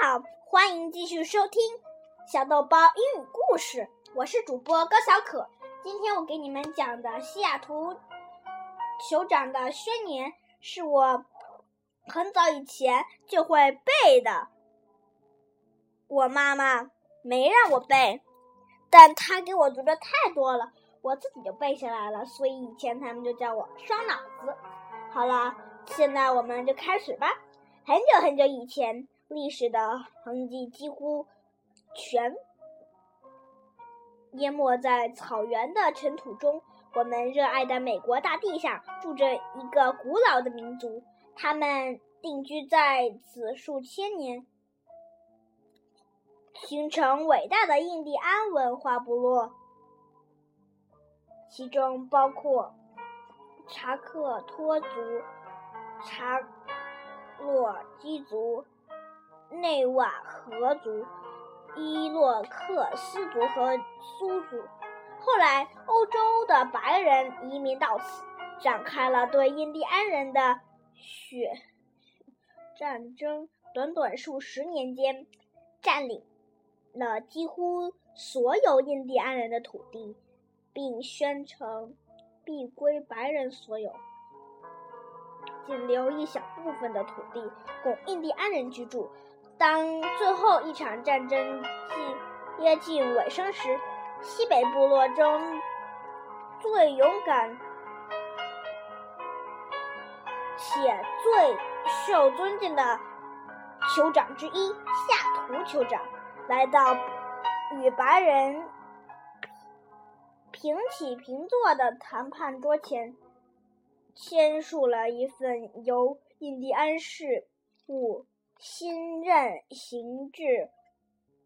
好，欢迎继续收听小豆包英语故事。我是主播高小可。今天我给你们讲的西雅图酋长的宣言，是我很早以前就会背的。我妈妈没让我背，但她给我读的太多了，我自己就背下来了。所以以前他们就叫我双脑子。好了，现在我们就开始吧。很久很久以前。历史的痕迹几乎全淹没在草原的尘土中。我们热爱的美国大地上，住着一个古老的民族，他们定居在此数千年，形成伟大的印第安文化部落，其中包括查克托族、查洛基族。内瓦河族、伊洛克斯族和苏族。后来，欧洲的白人移民到此，展开了对印第安人的血战争。短短数十年间，占领了几乎所有印第安人的土地，并宣称必归白人所有，仅留一小部分的土地供印第安人居住。当最后一场战争近接近尾声时，西北部落中最勇敢且最受尊敬的酋长之一夏图酋长来到与白人平起平坐的谈判桌前，签署了一份由印第安事务。新任行制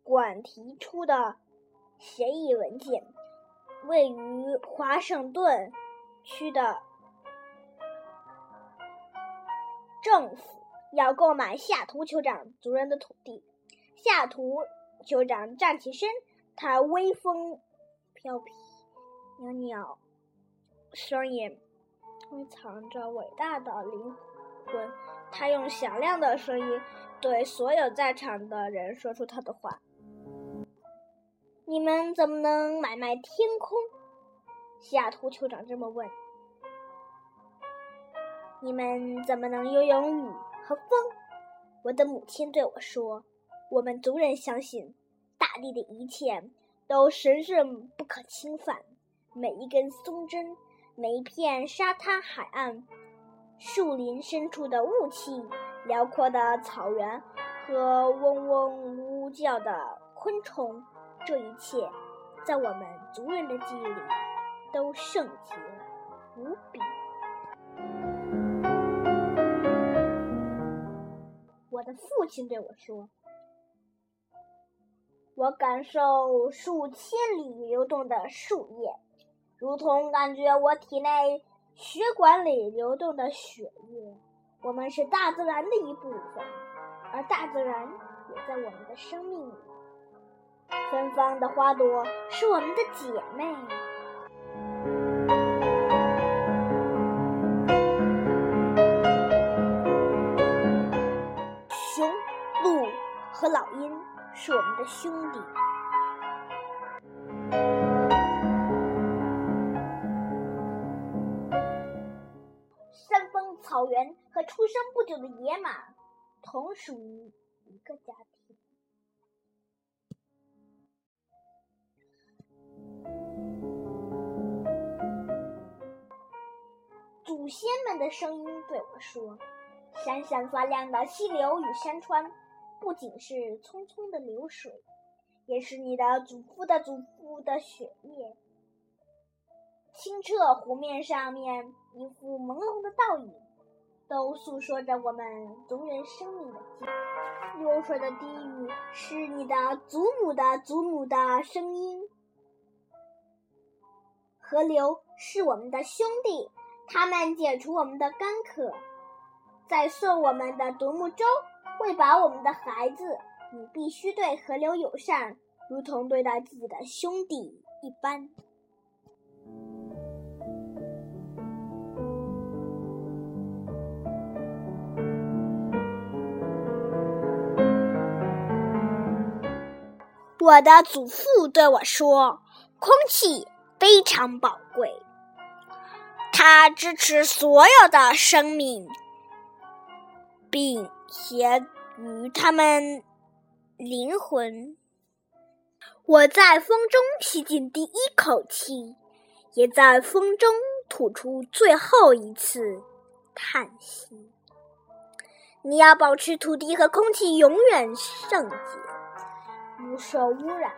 馆提出的协议文件，位于华盛顿区的政府要购买下图酋长族人的土地。下图酋长站起身，他威风飘飘袅袅，双眼蕴藏着伟大的灵魂。他用响亮的声音对所有在场的人说出他的话：“你们怎么能买卖天空？”西雅图酋长这么问。“你们怎么能拥有雨和风？”我的母亲对我说：“我们族人相信，大地的一切都神圣不可侵犯，每一根松针，每一片沙滩海岸。”树林深处的雾气，辽阔的草原和嗡嗡呜叫的昆虫，这一切，在我们族人的记忆里都圣洁无比。我的父亲对我说：“我感受数千里流动的树叶，如同感觉我体内。”血管里流动的血液，我们是大自然的一部分，而大自然也在我们的生命里。芬芳的花朵是我们的姐妹。熊、鹿和老鹰是我们的兄弟。出生不久的野马同属于一个家庭。祖先们的声音对我说：“闪闪发亮的溪流与山川，不仅是匆匆的流水，也是你的祖父的祖父的血液。清澈湖面上面，一幅朦胧的倒影。”都诉说着我们族人生命的记忆。流水的低语是你的祖母的祖母的声音。河流是我们的兄弟，他们解除我们的干渴，在送我们的独木舟，喂饱我们的孩子。你必须对河流友善，如同对待自己的兄弟一般。我的祖父对我说：“空气非常宝贵，它支持所有的生命，并且与他们灵魂。”我在风中吸进第一口气，也在风中吐出最后一次叹息。你要保持土地和空气永远圣洁。不受污染，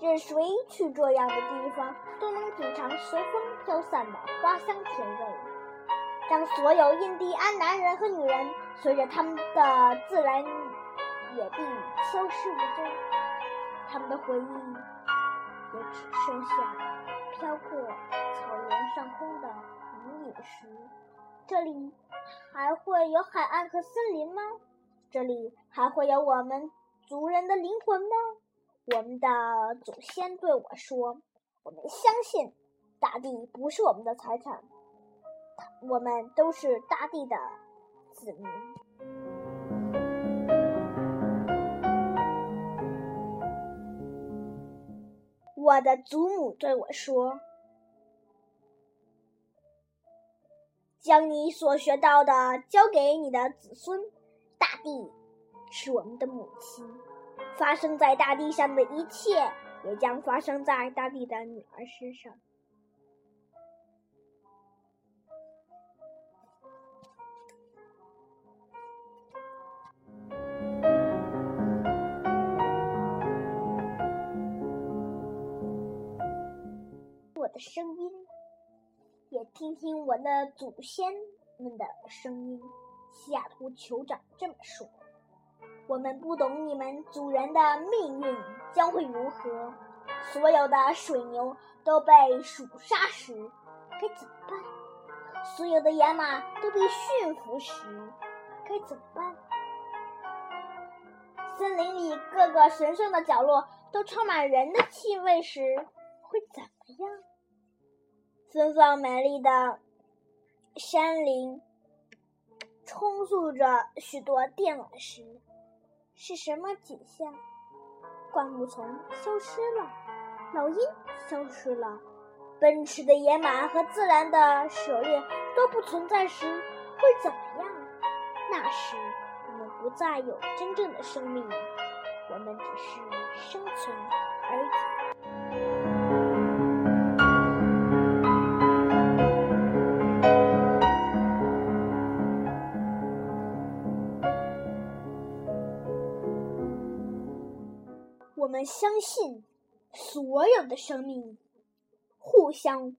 任谁去这样的地方，都能品尝随风飘散的花香甜味。当所有印第安男人和女人随着他们的自然野地消失无踪，他们的回忆也只剩下飘过草原上空的无影时，这里还会有海岸和森林吗？这里还会有我们？族人的灵魂吗？我们的祖先对我说：“我们相信大地不是我们的财产，我们都是大地的子民。”我的祖母对我说：“将你所学到的交给你的子孙，大地。”是我们的母亲，发生在大地上的一切，也将发生在大地的女儿身上。我的声音，也听听我的祖先们的声音。西雅图酋长这么说。我们不懂你们主人的命运将会如何。所有的水牛都被鼠杀时，该怎么办？所有的野马都被驯服时，该怎么办？森林里各个神圣的角落都充满人的气味时，会怎么样？芬芳美丽的山林充斥着许多电缆时。是什么景象？灌木丛消失了，老鹰消失了，奔驰的野马和自然的狩猎都不存在时，会怎么样？那时，我们不再有真正的生命，我们只是生存而已。我们相信，所有的生命互相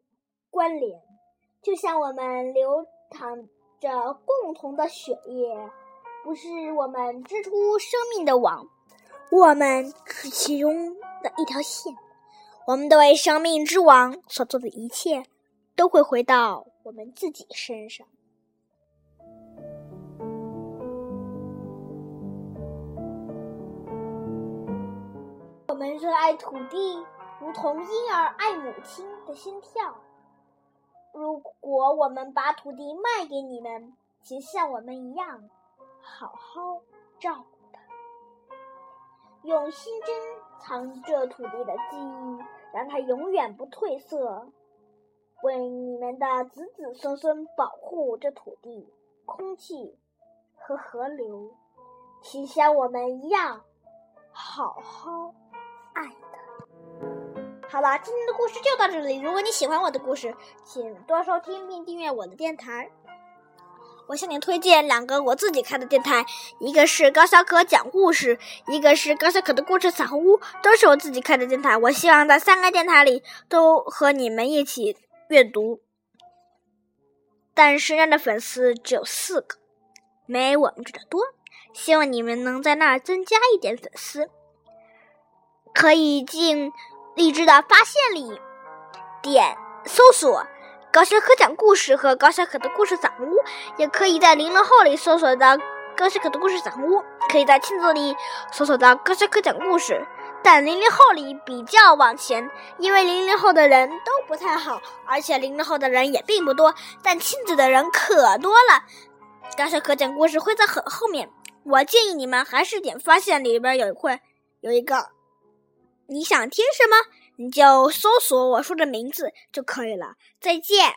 关联，就像我们流淌着共同的血液，不是我们织出生命的网，我们是其中的一条线。我们的为生命之网所做的一切，都会回到我们自己身上。们热爱土地，如同婴儿爱母亲的心跳。如果我们把土地卖给你们，请像我们一样，好好照顾它，用心珍藏着土地的记忆，让它永远不褪色，为你们的子子孙孙保护这土地、空气和河流，请像我们一样，好好。爱的。好了，今天的故事就到这里。如果你喜欢我的故事，请多收听并订阅我的电台。我向你推荐两个我自己开的电台，一个是高小可讲故事，一个是高小可的故事彩虹屋，都是我自己开的电台。我希望在三个电台里都和你们一起阅读。但是那的粉丝只有四个，没我们这的多。希望你们能在那儿增加一点粉丝。可以进荔枝的发现里点搜索“高小可讲故事”和“高小可的故事散屋”，也可以在零零后里搜索到“高小可的故事散屋”，可以在亲子里搜索到“高小可讲故事”。但零零后里比较往前，因为零零后的人都不太好，而且零零后的人也并不多，但亲子的人可多了。高小可讲故事会在很后面，我建议你们还是点发现里边有一块有一个。你想听什么，你就搜索我说的名字就可以了。再见。